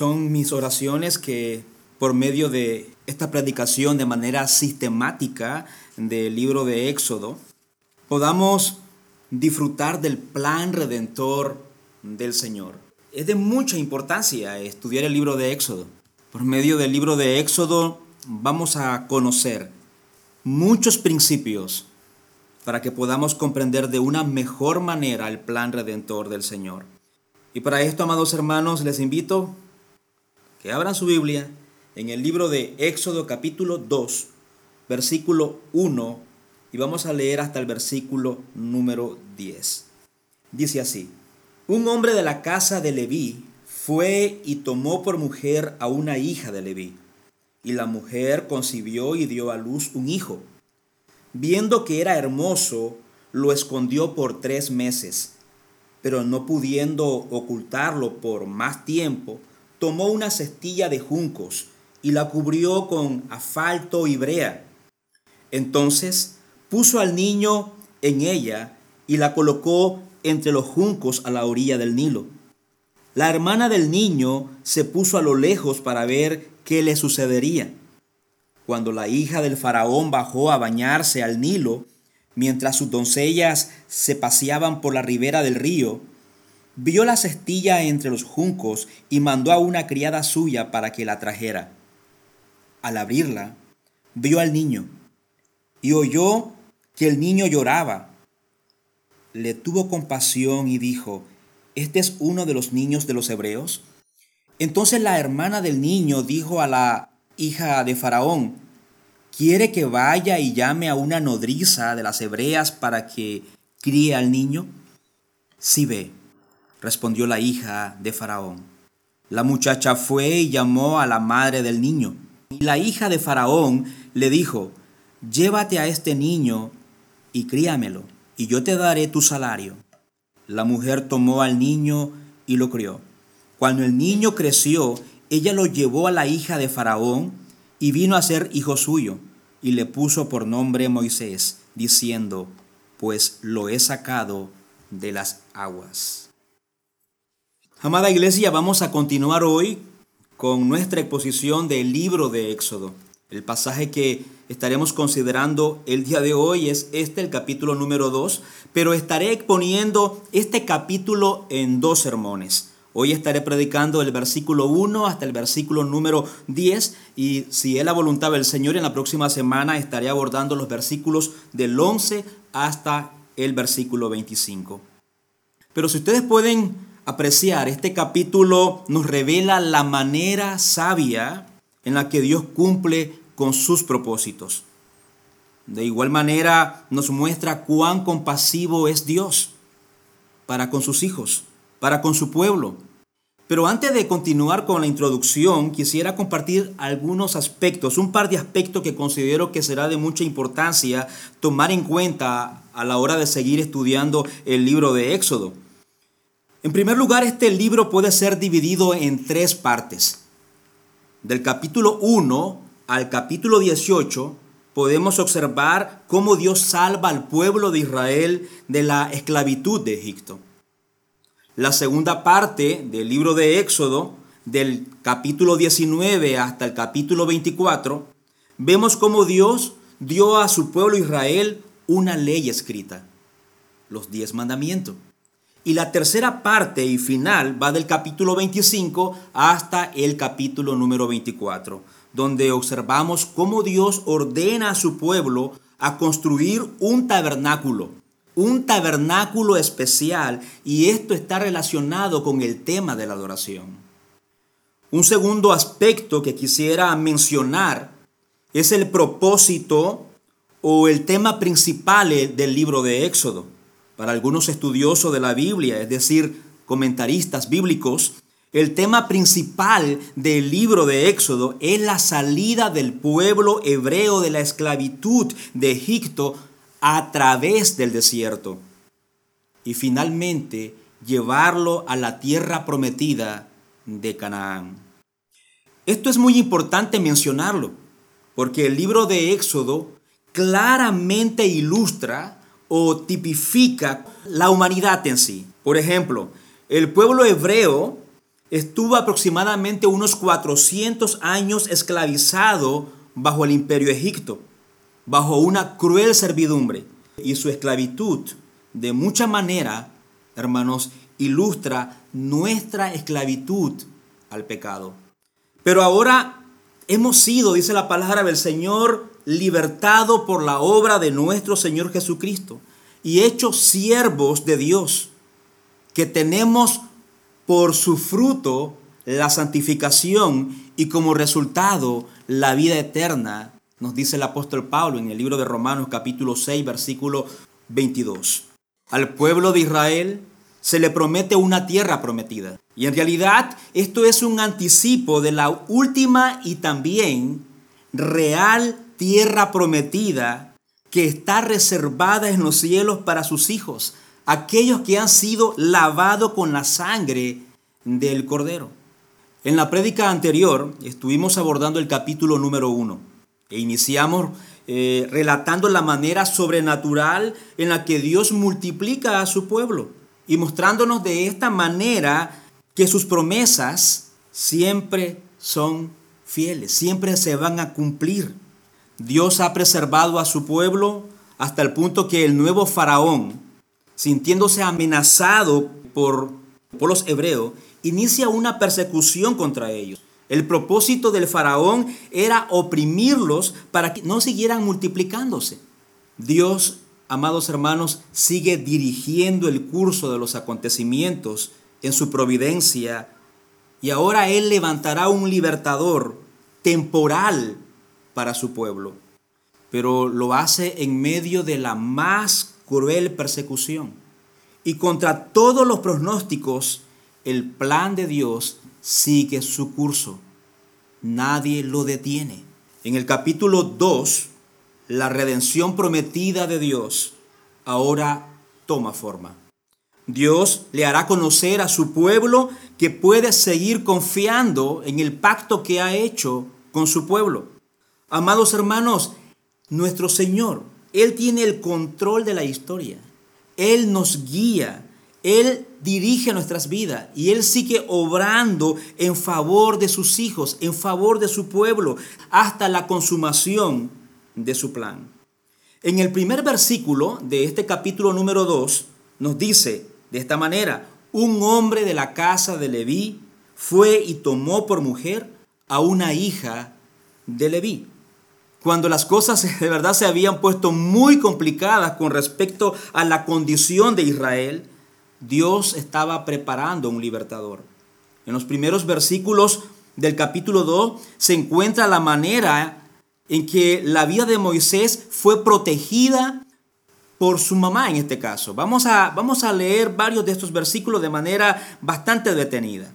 Son mis oraciones que por medio de esta predicación de manera sistemática del libro de Éxodo, podamos disfrutar del plan redentor del Señor. Es de mucha importancia estudiar el libro de Éxodo. Por medio del libro de Éxodo vamos a conocer muchos principios para que podamos comprender de una mejor manera el plan redentor del Señor. Y para esto, amados hermanos, les invito que abran su Biblia en el libro de Éxodo capítulo 2, versículo 1, y vamos a leer hasta el versículo número 10. Dice así, un hombre de la casa de Leví fue y tomó por mujer a una hija de Leví, y la mujer concibió y dio a luz un hijo. Viendo que era hermoso, lo escondió por tres meses, pero no pudiendo ocultarlo por más tiempo, tomó una cestilla de juncos y la cubrió con asfalto y brea. Entonces puso al niño en ella y la colocó entre los juncos a la orilla del Nilo. La hermana del niño se puso a lo lejos para ver qué le sucedería. Cuando la hija del faraón bajó a bañarse al Nilo, mientras sus doncellas se paseaban por la ribera del río, vio la cestilla entre los juncos y mandó a una criada suya para que la trajera. Al abrirla, vio al niño y oyó que el niño lloraba. Le tuvo compasión y dijo, ¿este es uno de los niños de los hebreos? Entonces la hermana del niño dijo a la hija de Faraón, ¿quiere que vaya y llame a una nodriza de las hebreas para que críe al niño? Sí ve, respondió la hija de Faraón. La muchacha fue y llamó a la madre del niño. Y la hija de Faraón le dijo, llévate a este niño y críamelo, y yo te daré tu salario. La mujer tomó al niño y lo crió. Cuando el niño creció, ella lo llevó a la hija de Faraón y vino a ser hijo suyo, y le puso por nombre Moisés, diciendo, pues lo he sacado de las aguas. Amada iglesia, vamos a continuar hoy con nuestra exposición del libro de Éxodo. El pasaje que estaremos considerando el día de hoy es este, el capítulo número 2, pero estaré exponiendo este capítulo en dos sermones. Hoy estaré predicando el versículo 1 hasta el versículo número 10 y si es la voluntad del Señor en la próxima semana estaré abordando los versículos del 11 hasta el versículo 25. Pero si ustedes pueden apreciar, este capítulo nos revela la manera sabia en la que Dios cumple con sus propósitos. De igual manera nos muestra cuán compasivo es Dios para con sus hijos para con su pueblo. Pero antes de continuar con la introducción, quisiera compartir algunos aspectos, un par de aspectos que considero que será de mucha importancia tomar en cuenta a la hora de seguir estudiando el libro de Éxodo. En primer lugar, este libro puede ser dividido en tres partes. Del capítulo 1 al capítulo 18 podemos observar cómo Dios salva al pueblo de Israel de la esclavitud de Egipto la segunda parte del libro de Éxodo, del capítulo 19 hasta el capítulo 24, vemos cómo Dios dio a su pueblo Israel una ley escrita, los diez mandamientos. Y la tercera parte y final va del capítulo 25 hasta el capítulo número 24, donde observamos cómo Dios ordena a su pueblo a construir un tabernáculo un tabernáculo especial y esto está relacionado con el tema de la adoración. Un segundo aspecto que quisiera mencionar es el propósito o el tema principal del libro de Éxodo. Para algunos estudiosos de la Biblia, es decir, comentaristas bíblicos, el tema principal del libro de Éxodo es la salida del pueblo hebreo de la esclavitud de Egipto a través del desierto y finalmente llevarlo a la tierra prometida de Canaán. Esto es muy importante mencionarlo, porque el libro de Éxodo claramente ilustra o tipifica la humanidad en sí. Por ejemplo, el pueblo hebreo estuvo aproximadamente unos 400 años esclavizado bajo el imperio Egipto, bajo una cruel servidumbre. Y su esclavitud, de mucha manera, hermanos, ilustra nuestra esclavitud al pecado. Pero ahora hemos sido, dice la palabra del Señor, libertado por la obra de nuestro Señor Jesucristo y hechos siervos de Dios, que tenemos por su fruto la santificación y como resultado la vida eterna, nos dice el apóstol Pablo en el libro de Romanos capítulo 6 versículo 22. Al pueblo de Israel se le promete una tierra prometida. Y en realidad esto es un anticipo de la última y también real tierra prometida que está reservada en los cielos para sus hijos, aquellos que han sido lavados con la sangre del cordero. En la prédica anterior estuvimos abordando el capítulo número uno e iniciamos eh, relatando la manera sobrenatural en la que Dios multiplica a su pueblo y mostrándonos de esta manera que sus promesas siempre son fieles, siempre se van a cumplir. Dios ha preservado a su pueblo hasta el punto que el nuevo faraón, sintiéndose amenazado por, por los hebreos, inicia una persecución contra ellos. El propósito del faraón era oprimirlos para que no siguieran multiplicándose. Dios amados hermanos, sigue dirigiendo el curso de los acontecimientos en su providencia y ahora Él levantará un libertador temporal para su pueblo, pero lo hace en medio de la más cruel persecución. Y contra todos los pronósticos, el plan de Dios sigue su curso. Nadie lo detiene. En el capítulo 2 la redención prometida de Dios ahora toma forma. Dios le hará conocer a su pueblo que puede seguir confiando en el pacto que ha hecho con su pueblo. Amados hermanos, nuestro Señor, Él tiene el control de la historia. Él nos guía, Él dirige nuestras vidas y Él sigue obrando en favor de sus hijos, en favor de su pueblo, hasta la consumación de su plan. En el primer versículo de este capítulo número 2 nos dice de esta manera, un hombre de la casa de Leví fue y tomó por mujer a una hija de Leví. Cuando las cosas de verdad se habían puesto muy complicadas con respecto a la condición de Israel, Dios estaba preparando un libertador. En los primeros versículos del capítulo 2 se encuentra la manera en que la vida de Moisés fue protegida por su mamá en este caso. Vamos a, vamos a leer varios de estos versículos de manera bastante detenida.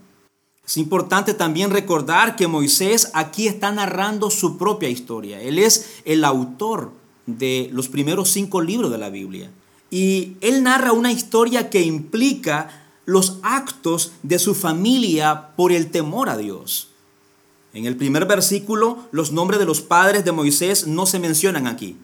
Es importante también recordar que Moisés aquí está narrando su propia historia. Él es el autor de los primeros cinco libros de la Biblia. Y él narra una historia que implica los actos de su familia por el temor a Dios. En el primer versículo, los nombres de los padres de Moisés no se mencionan aquí.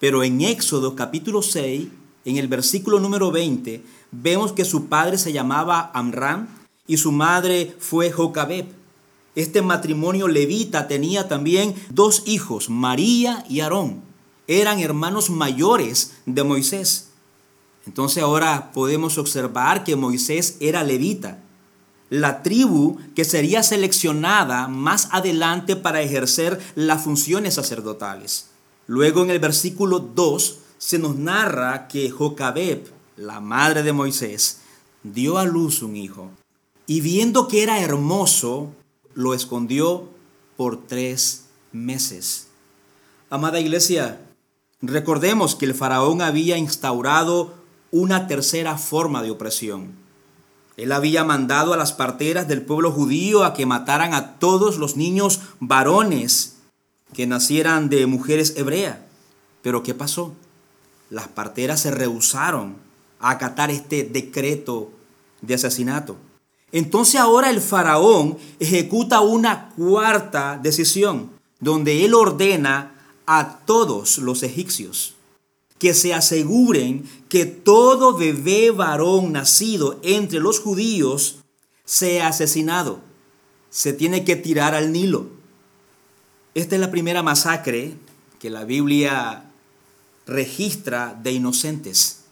Pero en Éxodo capítulo 6, en el versículo número 20, vemos que su padre se llamaba Amram y su madre fue Jocabeb. Este matrimonio levita tenía también dos hijos, María y Aarón. Eran hermanos mayores de Moisés. Entonces ahora podemos observar que Moisés era levita la tribu que sería seleccionada más adelante para ejercer las funciones sacerdotales. Luego en el versículo 2 se nos narra que Jocabeb, la madre de Moisés, dio a luz un hijo y viendo que era hermoso, lo escondió por tres meses. Amada iglesia, recordemos que el faraón había instaurado una tercera forma de opresión él había mandado a las parteras del pueblo judío a que mataran a todos los niños varones que nacieran de mujeres hebreas. Pero ¿qué pasó? Las parteras se rehusaron a acatar este decreto de asesinato. Entonces ahora el faraón ejecuta una cuarta decisión, donde él ordena a todos los egipcios que se aseguren que todo bebé varón nacido entre los judíos sea asesinado. Se tiene que tirar al Nilo. Esta es la primera masacre que la Biblia registra de inocentes.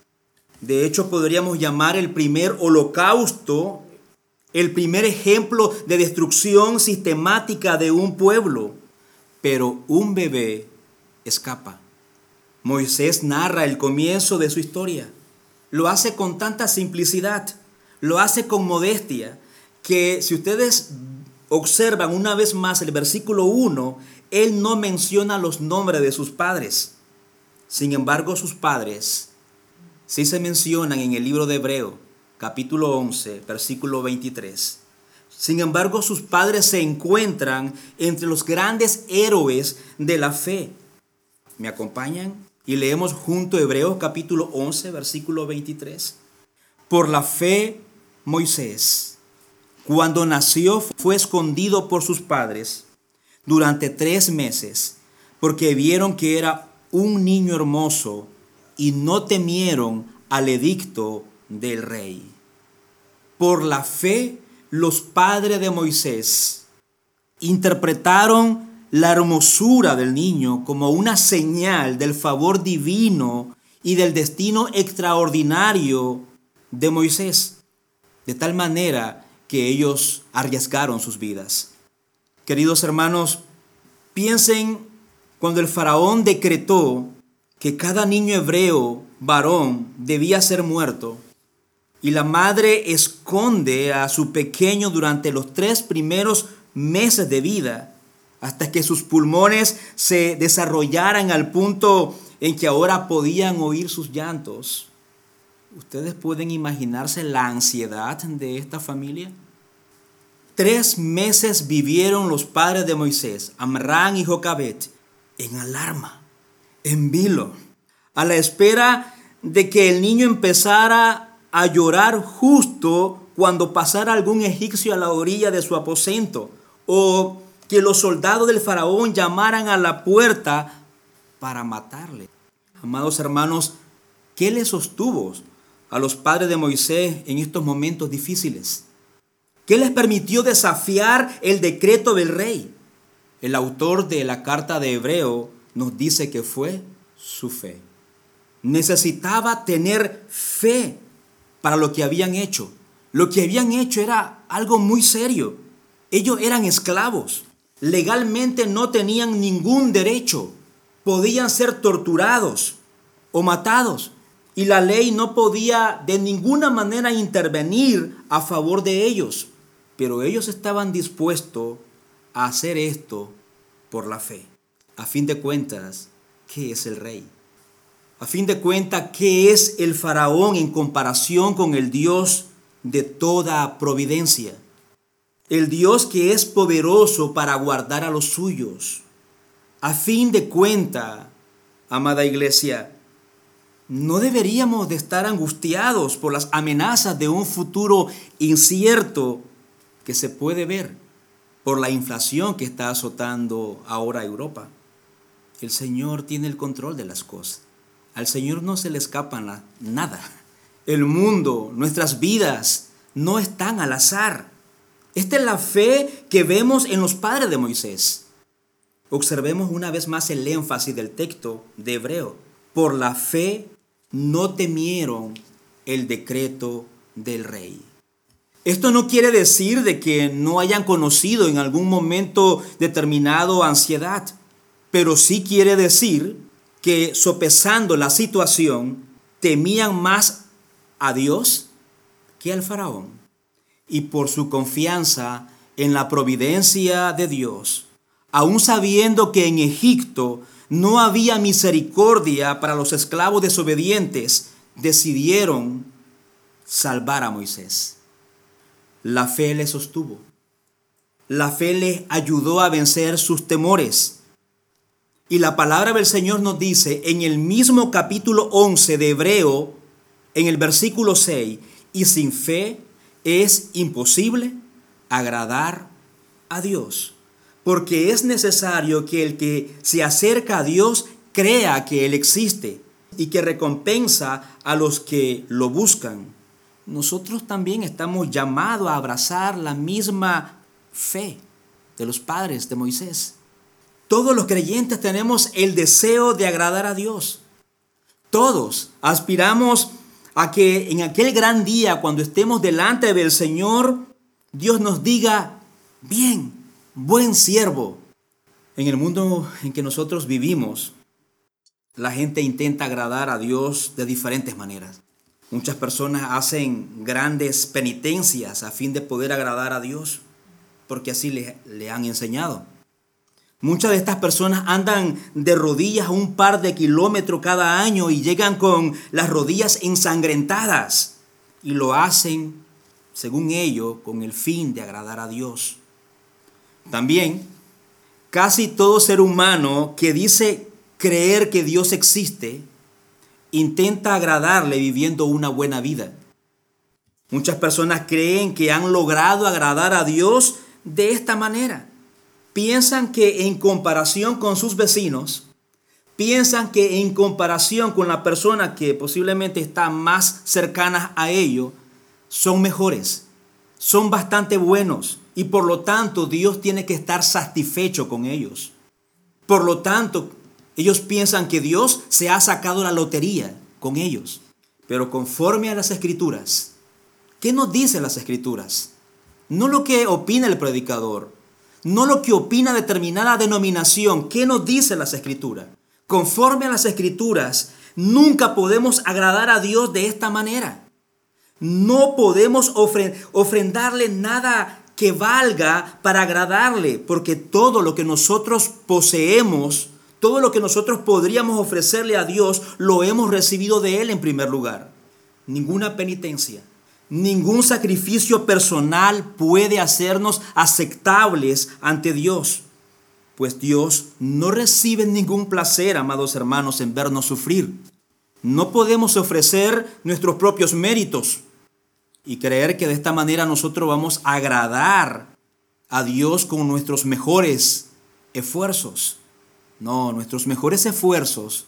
De hecho, podríamos llamar el primer holocausto, el primer ejemplo de destrucción sistemática de un pueblo. Pero un bebé escapa. Moisés narra el comienzo de su historia. Lo hace con tanta simplicidad, lo hace con modestia, que si ustedes observan una vez más el versículo 1, él no menciona los nombres de sus padres. Sin embargo, sus padres sí se mencionan en el libro de Hebreo, capítulo 11, versículo 23. Sin embargo, sus padres se encuentran entre los grandes héroes de la fe. ¿Me acompañan? Y leemos junto Hebreos capítulo 11, versículo 23. Por la fe, Moisés, cuando nació, fue escondido por sus padres durante tres meses, porque vieron que era un niño hermoso y no temieron al edicto del rey. Por la fe, los padres de Moisés interpretaron la hermosura del niño como una señal del favor divino y del destino extraordinario de Moisés, de tal manera que ellos arriesgaron sus vidas. Queridos hermanos, piensen cuando el faraón decretó que cada niño hebreo varón debía ser muerto y la madre esconde a su pequeño durante los tres primeros meses de vida hasta que sus pulmones se desarrollaran al punto en que ahora podían oír sus llantos. ¿Ustedes pueden imaginarse la ansiedad de esta familia? Tres meses vivieron los padres de Moisés, Amrán y Jocabet, en alarma, en vilo, a la espera de que el niño empezara a llorar justo cuando pasara algún egipcio a la orilla de su aposento, o que los soldados del faraón llamaran a la puerta para matarle. Amados hermanos, ¿qué le sostuvo a los padres de Moisés en estos momentos difíciles? ¿Qué les permitió desafiar el decreto del rey? El autor de la carta de Hebreo nos dice que fue su fe. Necesitaba tener fe para lo que habían hecho. Lo que habían hecho era algo muy serio. Ellos eran esclavos. Legalmente no tenían ningún derecho. Podían ser torturados o matados. Y la ley no podía de ninguna manera intervenir a favor de ellos pero ellos estaban dispuestos a hacer esto por la fe. A fin de cuentas, ¿qué es el rey? A fin de cuentas, ¿qué es el faraón en comparación con el Dios de toda providencia? El Dios que es poderoso para guardar a los suyos. A fin de cuentas, amada iglesia, no deberíamos de estar angustiados por las amenazas de un futuro incierto que se puede ver por la inflación que está azotando ahora Europa. El Señor tiene el control de las cosas. Al Señor no se le escapa nada. El mundo, nuestras vidas, no están al azar. Esta es la fe que vemos en los padres de Moisés. Observemos una vez más el énfasis del texto de Hebreo. Por la fe no temieron el decreto del rey. Esto no quiere decir de que no hayan conocido en algún momento determinado ansiedad, pero sí quiere decir que sopesando la situación temían más a Dios que al faraón. Y por su confianza en la providencia de Dios, aun sabiendo que en Egipto no había misericordia para los esclavos desobedientes, decidieron salvar a Moisés. La fe le sostuvo. La fe le ayudó a vencer sus temores. Y la palabra del Señor nos dice en el mismo capítulo 11 de Hebreo, en el versículo 6, y sin fe es imposible agradar a Dios, porque es necesario que el que se acerca a Dios crea que Él existe y que recompensa a los que lo buscan. nosotros también estamos llamados a abrazar la misma fe de los padres de Moisés. Todos los creyentes tenemos el deseo de agradar a Dios. Todos aspiramos a que en aquel gran día, cuando estemos delante del Señor, Dios nos diga, bien, buen siervo. En el mundo en que nosotros vivimos, la gente intenta agradar a Dios de diferentes maneras. Muchas personas hacen grandes penitencias a fin de poder agradar a Dios, porque así le, le han enseñado. Muchas de estas personas andan de rodillas un par de kilómetros cada año y llegan con las rodillas ensangrentadas y lo hacen, según ello, con el fin de agradar a Dios. También, casi todo ser humano que dice creer que Dios existe, intenta agradarle viviendo una buena vida. Muchas personas creen que han logrado agradar a Dios de esta manera piensan que en comparación con sus vecinos, piensan que en comparación con la persona que posiblemente está más cercana a ellos, son mejores, son bastante buenos y por lo tanto Dios tiene que estar satisfecho con ellos. Por lo tanto, ellos piensan que Dios se ha sacado la lotería con ellos. Pero conforme a las escrituras, ¿qué nos dicen las escrituras? No lo que opina el predicador, no lo que opina determinada denominación. ¿Qué nos dice las escrituras? Conforme a las escrituras, nunca podemos agradar a Dios de esta manera. No podemos ofrendarle nada que valga para agradarle, porque todo lo que nosotros poseemos, todo lo que nosotros podríamos ofrecerle a Dios, lo hemos recibido de Él en primer lugar. Ninguna penitencia, Ningún sacrificio personal puede hacernos aceptables ante Dios, pues Dios no recibe ningún placer, amados hermanos, en vernos sufrir. No podemos ofrecer nuestros propios méritos y creer que de esta manera nosotros vamos a agradar a Dios con nuestros mejores esfuerzos. No, nuestros mejores esfuerzos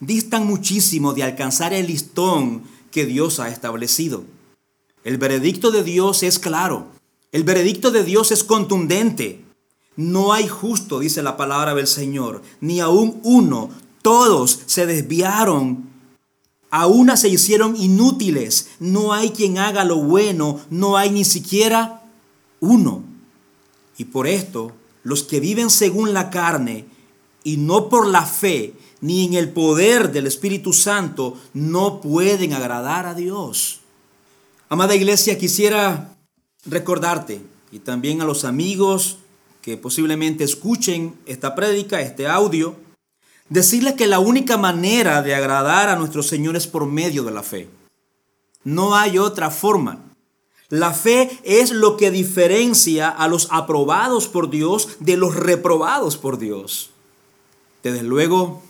distan muchísimo de alcanzar el listón que Dios ha establecido. El veredicto de Dios es claro. El veredicto de Dios es contundente. No hay justo, dice la palabra del Señor, ni aún uno. Todos se desviaron. A una se hicieron inútiles. No hay quien haga lo bueno. No hay ni siquiera uno. Y por esto, los que viven según la carne y no por la fe, ni en el poder del Espíritu Santo, no pueden agradar a Dios. Amada iglesia, quisiera recordarte y también a los amigos que posiblemente escuchen esta prédica, este audio, decirles que la única manera de agradar a nuestro Señor es por medio de la fe. No hay otra forma. La fe es lo que diferencia a los aprobados por Dios de los reprobados por Dios. Desde luego,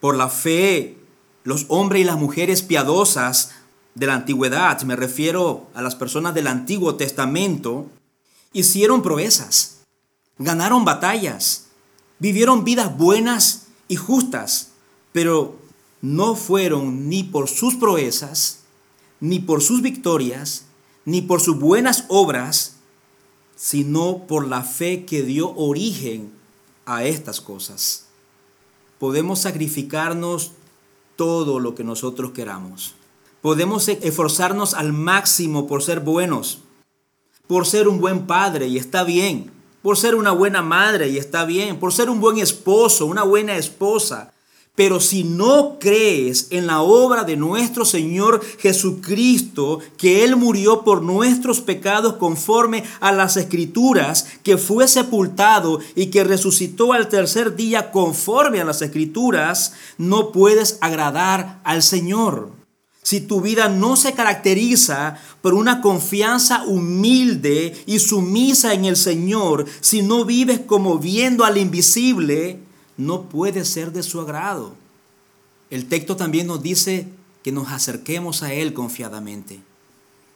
por la fe, los hombres y las mujeres piadosas de la antigüedad, me refiero a las personas del Antiguo Testamento, hicieron proezas, ganaron batallas, vivieron vidas buenas y justas, pero no fueron ni por sus proezas, ni por sus victorias, ni por sus buenas obras, sino por la fe que dio origen a estas cosas. Podemos sacrificarnos todo lo que nosotros queramos Podemos e-, esforzarnos al máximo por ser buenos, por ser un buen padre y está bien, por ser una buena madre y está bien, por ser un buen esposo, una buena esposa. Pero si no crees en la obra de nuestro Señor Jesucristo, que Él murió por nuestros pecados conforme a las escrituras, que fue sepultado y que resucitó al tercer día conforme a las escrituras, no puedes agradar al Señor si tu vida no se caracteriza por una confianza humilde y sumisa en el Señor, si no vives como viendo al invisible, no puedes ser de su agrado. El texto también nos dice que nos acerquemos a Él confiadamente.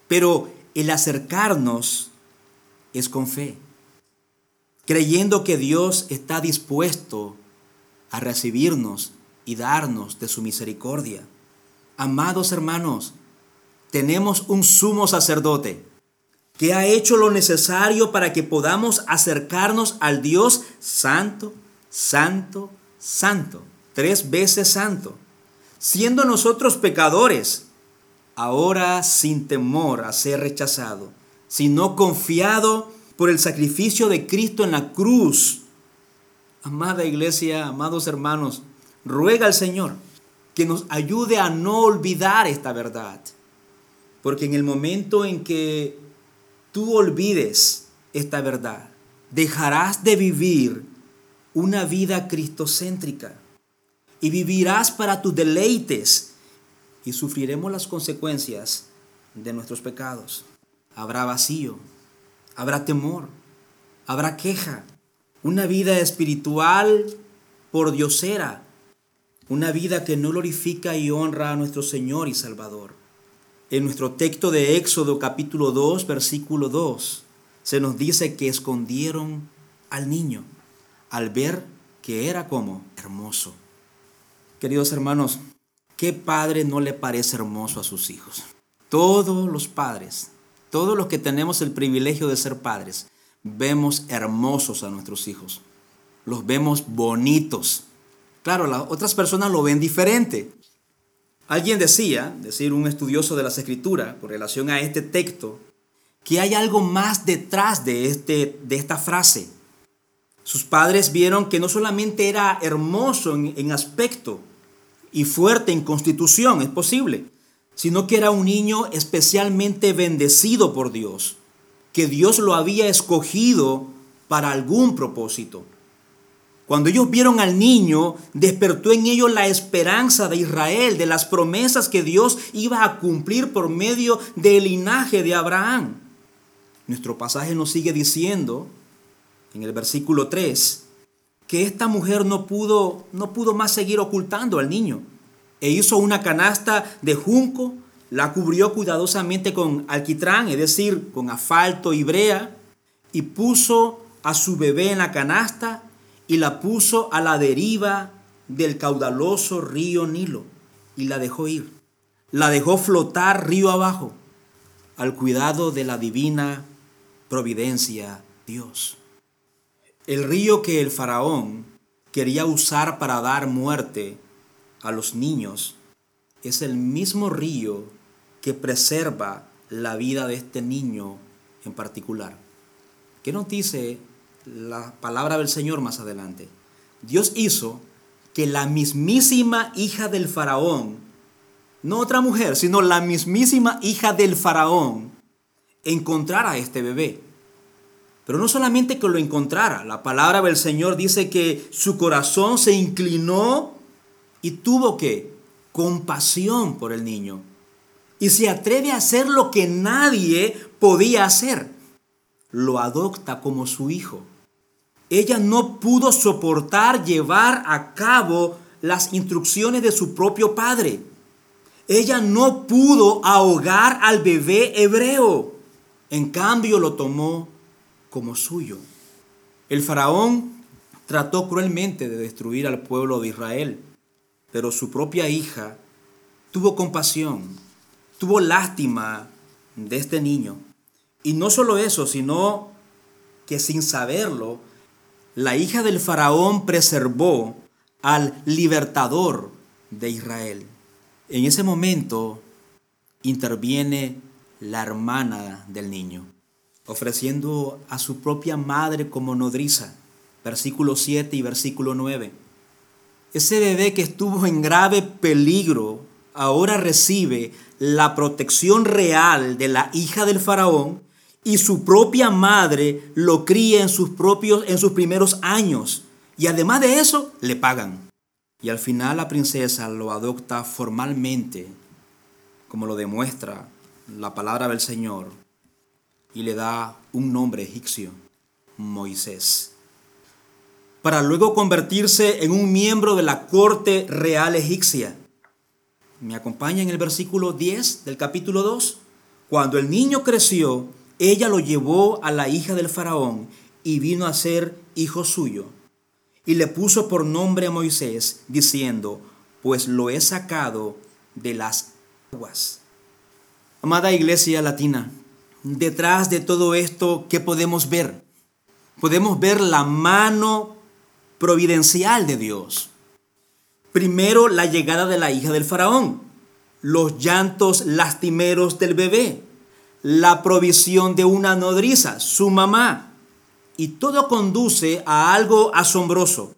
Pero el acercarnos es con fe, creyendo que Dios está dispuesto a recibirnos y darnos de su misericordia. Amados hermanos, tenemos un sumo sacerdote que ha hecho lo necesario para que podamos acercarnos al Dios santo, santo, santo, tres veces santo, siendo nosotros pecadores, ahora sin temor a ser rechazado, sino confiado por el sacrificio de Cristo en la cruz. Amada iglesia, amados hermanos, ruega al Señor que nos ayude a no olvidar esta verdad. Porque en el momento en que tú olvides esta verdad, dejarás de vivir una vida cristocéntrica y vivirás para tus deleites y sufriremos las consecuencias de nuestros pecados. Habrá vacío, habrá temor, habrá queja, una vida espiritual por diosera, una vida que no glorifica y honra a nuestro Señor y Salvador. En nuestro texto de Éxodo capítulo 2, versículo 2, se nos dice que escondieron al niño al ver que era como hermoso. Queridos hermanos, ¿qué padre no le parece hermoso a sus hijos? Todos los padres, todos los que tenemos el privilegio de ser padres, vemos hermosos a nuestros hijos. Los vemos bonitos, Claro, las otras personas lo ven diferente. Alguien decía, decir un estudioso de las escrituras, con relación a este texto, que hay algo más detrás de, este, de esta frase. Sus padres vieron que no solamente era hermoso en, en aspecto y fuerte en constitución, es posible, sino que era un niño especialmente bendecido por Dios, que Dios lo había escogido para algún propósito. Cuando ellos vieron al niño, despertó en ellos la esperanza de Israel, de las promesas que Dios iba a cumplir por medio del linaje de Abraham. Nuestro pasaje nos sigue diciendo en el versículo 3 que esta mujer no pudo no pudo más seguir ocultando al niño e hizo una canasta de junco, la cubrió cuidadosamente con alquitrán, es decir, con asfalto y brea, y puso a su bebé en la canasta y la puso a la deriva del caudaloso río Nilo y la dejó ir. La dejó flotar río abajo al cuidado de la divina providencia Dios. El río que el faraón quería usar para dar muerte a los niños es el mismo río que preserva la vida de este niño en particular. ¿Qué nos dice la palabra del Señor más adelante. Dios hizo que la mismísima hija del faraón, no otra mujer, sino la mismísima hija del faraón, encontrara a este bebé. Pero no solamente que lo encontrara, la palabra del Señor dice que su corazón se inclinó y tuvo que compasión por el niño. Y se atreve a hacer lo que nadie podía hacer. Lo adopta como su hijo ella no pudo soportar llevar a cabo las instrucciones de su propio padre. Ella no pudo ahogar al bebé hebreo. En cambio lo tomó como suyo. El faraón trató cruelmente de destruir al pueblo de Israel, pero su propia hija tuvo compasión, tuvo lástima de este niño. Y no solo eso, sino que sin saberlo, la hija del faraón preservó al libertador de Israel. En ese momento interviene la hermana del niño, ofreciendo a su propia madre como nodriza. Versículo 7 y versículo 9. Ese bebé que estuvo en grave peligro ahora recibe la protección real de la hija del faraón y su propia madre lo cría en sus propios en sus primeros años y además de eso le pagan. Y al final la princesa lo adopta formalmente, como lo demuestra la palabra del Señor, y le da un nombre egipcio, Moisés, para luego convertirse en un miembro de la corte real egipcia. ¿Me acompaña en el versículo 10 del capítulo 2? Cuando el niño creció, ella lo llevó a la hija del faraón y vino a ser hijo suyo. Y le puso por nombre a Moisés, diciendo, pues lo he sacado de las aguas. Amada Iglesia Latina, detrás de todo esto, ¿qué podemos ver? Podemos ver la mano providencial de Dios. Primero, la llegada de la hija del faraón, los llantos lastimeros del bebé, la provisión de una nodriza, su mamá. Y todo conduce a algo asombroso.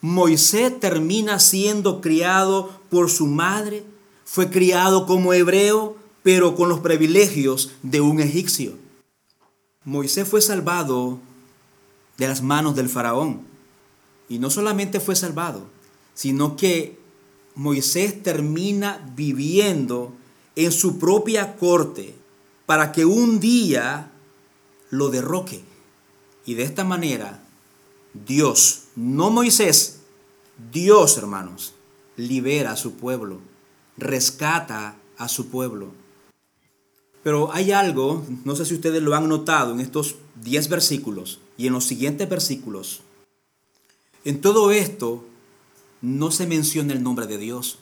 Moisés termina siendo criado por su madre, fue criado como hebreo, pero con los privilegios de un egipcio. Moisés fue salvado de las manos del faraón. Y no solamente fue salvado, sino que Moisés termina viviendo en su propia corte para que un día lo derroque. Y de esta manera, Dios, no Moisés, Dios, hermanos, libera a su pueblo, rescata a su pueblo. Pero hay algo, no sé si ustedes lo han notado en estos 10 versículos y en los siguientes versículos. En todo esto no se menciona el nombre de Dios.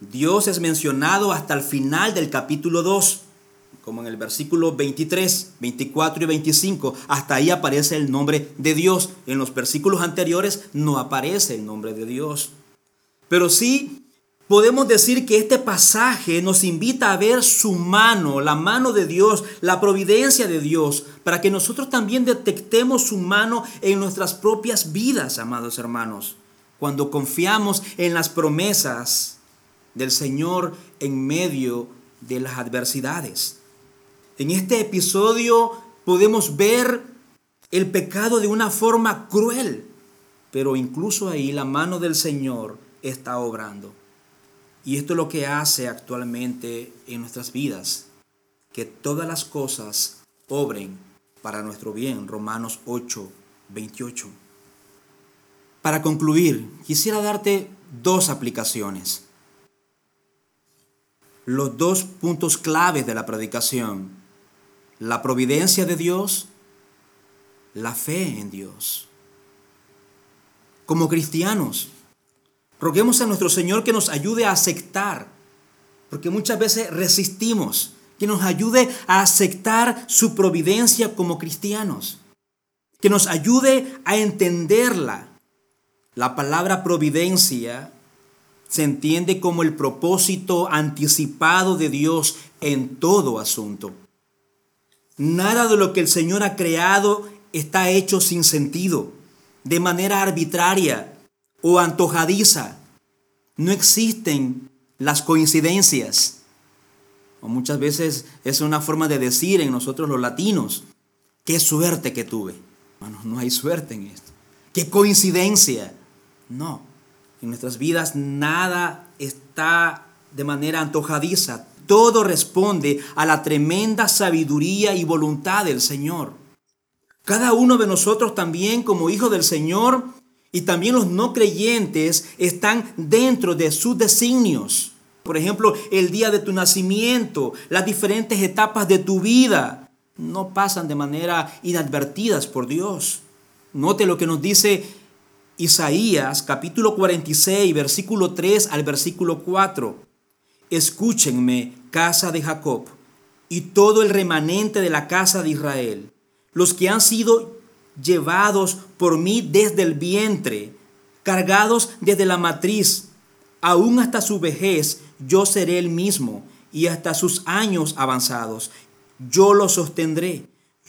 Dios es mencionado hasta el final del capítulo 2, como en el versículo 23, 24 y 25. Hasta ahí aparece el nombre de Dios. En los versículos anteriores no aparece el nombre de Dios. Pero sí Podemos decir que este pasaje nos invita a ver su mano, la mano de Dios, la providencia de Dios, para que nosotros también detectemos su mano en nuestras propias vidas, amados hermanos, cuando confiamos en las promesas del Señor en medio de las adversidades. En este episodio podemos ver el pecado de una forma cruel, pero incluso ahí la mano del Señor está obrando. Y esto es lo que hace actualmente en nuestras vidas, que todas las cosas obren para nuestro bien. Romanos 8, 28. Para concluir, quisiera darte dos aplicaciones. Los dos puntos claves de la predicación. La providencia de Dios, la fe en Dios. Como cristianos, Roguemos a nuestro Señor que nos ayude a aceptar, porque muchas veces resistimos, que nos ayude a aceptar su providencia como cristianos, que nos ayude a entenderla. La palabra providencia se entiende como el propósito anticipado de Dios en todo asunto. Nada de lo que el Señor ha creado está hecho sin sentido, de manera arbitraria, o antojadiza. No existen las coincidencias. O muchas veces es una forma de decir en nosotros los latinos, qué suerte que tuve. No hay suerte en esto. Qué coincidencia. No, en nuestras vidas nada está de manera antojadiza. Todo responde a la tremenda sabiduría y voluntad del Señor. Cada uno de nosotros también como hijo del Señor y también los no creyentes están dentro de sus designios. Por ejemplo, el día de tu nacimiento, las diferentes etapas de tu vida, no pasan de manera inadvertidas por Dios. Note lo que nos dice Isaías capítulo 46, versículo 3 al versículo 4. Escúchenme, casa de Jacob, y todo el remanente de la casa de Israel, los que han sido llevados por mí desde el vientre, cargados desde la matriz, aún hasta su vejez, yo seré el mismo, y hasta sus años avanzados, yo los sostendré,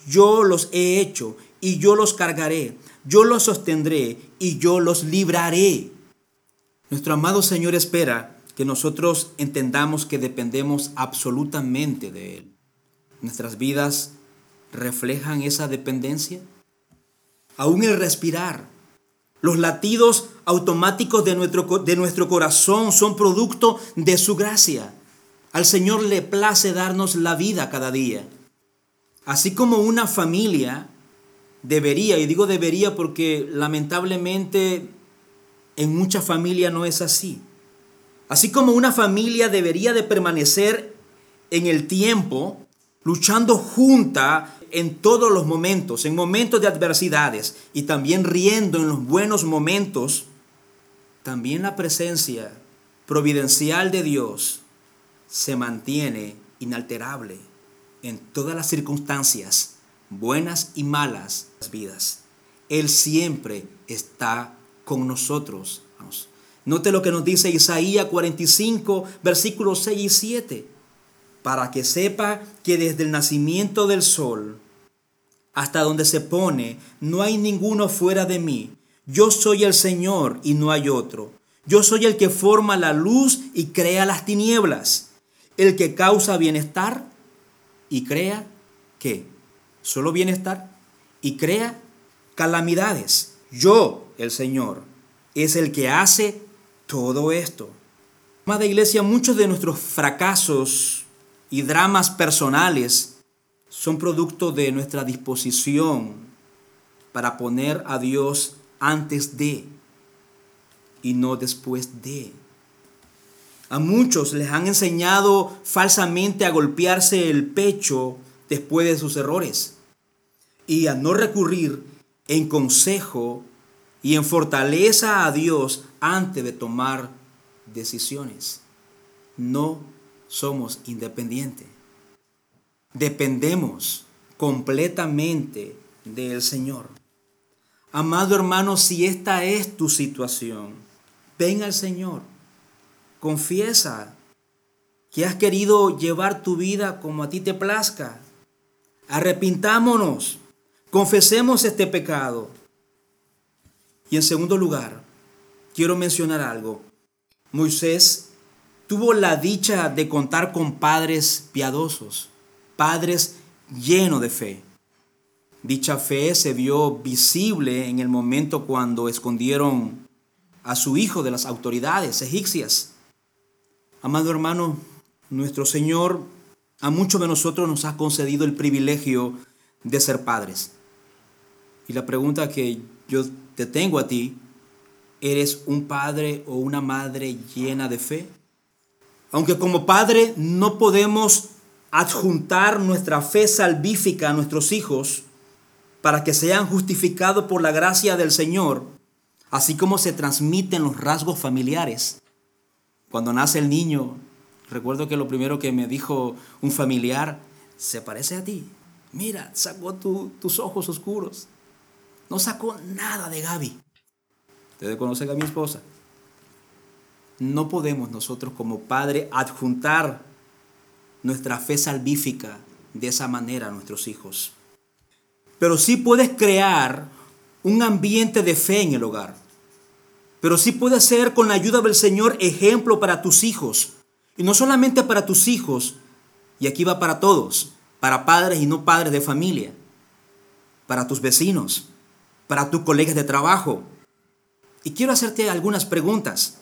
yo los he hecho, y yo los cargaré, yo los sostendré, y yo los libraré. Nuestro amado Señor espera que nosotros entendamos que dependemos absolutamente de Él. ¿Nuestras vidas reflejan esa dependencia? aún el respirar. Los latidos automáticos de nuestro, de nuestro corazón son producto de su gracia. Al Señor le place darnos la vida cada día. Así como una familia debería, y digo debería porque lamentablemente en muchas familias no es así. Así como una familia debería de permanecer en el tiempo, luchando junta en todos los momentos, en momentos de adversidades y también riendo en los buenos momentos, también la presencia providencial de Dios se mantiene inalterable en todas las circunstancias, buenas y malas vidas. Él siempre está con nosotros. Note lo que nos dice Isaías 45, versículos 6 y 7. Para que sepa que desde el nacimiento del sol hasta donde se pone, no hay ninguno fuera de mí. Yo soy el Señor y no hay otro. Yo soy el que forma la luz y crea las tinieblas. El que causa bienestar y crea qué? Solo bienestar y crea calamidades. Yo, el Señor, es el que hace todo esto. Amada iglesia, muchos de nuestros fracasos y dramas personales son producto de nuestra disposición para poner a Dios antes de y no después de. A muchos les han enseñado falsamente a golpearse el pecho después de sus errores y a no recurrir en consejo y en fortaleza a Dios antes de tomar decisiones. No somos independientes. Dependemos completamente del Señor. Amado hermano, si esta es tu situación, ven al Señor. Confiesa que has querido llevar tu vida como a ti te plazca. Arrepintámonos. Confesemos este pecado. Y en segundo lugar, quiero mencionar algo. Moisés tuvo la dicha de contar con padres piadosos, padres llenos de fe. Dicha fe se vio visible en el momento cuando escondieron a su hijo de las autoridades egipcias. Amado hermano, nuestro Señor a muchos de nosotros nos ha concedido el privilegio de ser padres. Y la pregunta que yo te tengo a ti, ¿eres un padre o una madre llena de fe? Aunque como padre no podemos adjuntar nuestra fe salvífica a nuestros hijos para que sean justificados por la gracia del Señor, así como se transmiten los rasgos familiares. Cuando nace el niño, recuerdo que lo primero que me dijo un familiar, se parece a ti. Mira, sacó tus ojos oscuros. No sacó nada de Gaby. Ustedes conocen a mi esposa. No podemos nosotros como padre adjuntar nuestra fe salvífica de esa manera a nuestros hijos. Pero sí puedes crear un ambiente de fe en el hogar. Pero sí puedes ser con la ayuda del Señor ejemplo para tus hijos. Y no solamente para tus hijos, y aquí va para todos, para padres y no padres de familia, para tus vecinos, para tus colegas de trabajo. Y quiero hacerte algunas preguntas.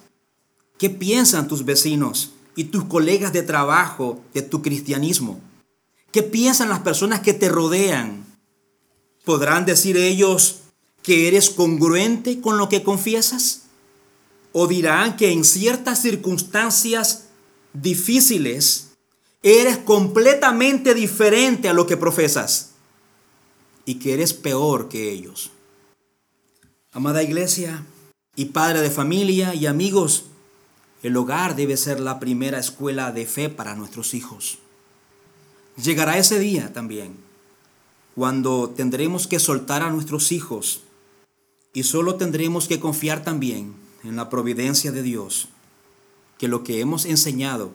¿Qué piensan tus vecinos y tus colegas de trabajo de tu cristianismo? ¿Qué piensan las personas que te rodean? ¿Podrán decir ellos que eres congruente con lo que confiesas? ¿O dirán que en ciertas circunstancias difíciles eres completamente diferente a lo que profesas y que eres peor que ellos? Amada iglesia y padre de familia y amigos, el hogar debe ser la primera escuela de fe para nuestros hijos. Llegará ese día también, cuando tendremos que soltar a nuestros hijos y solo tendremos que confiar también en la providencia de Dios, que lo que hemos enseñado,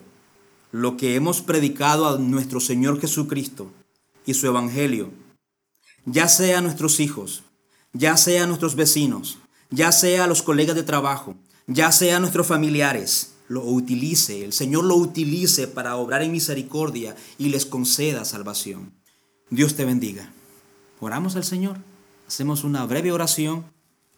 lo que hemos predicado a nuestro Señor Jesucristo y su Evangelio, ya sea a nuestros hijos, ya sea a nuestros vecinos, ya sea a los colegas de trabajo, ya sea a nuestros familiares, lo utilice, el Señor lo utilice para obrar en misericordia y les conceda salvación. Dios te bendiga. Oramos al Señor, hacemos una breve oración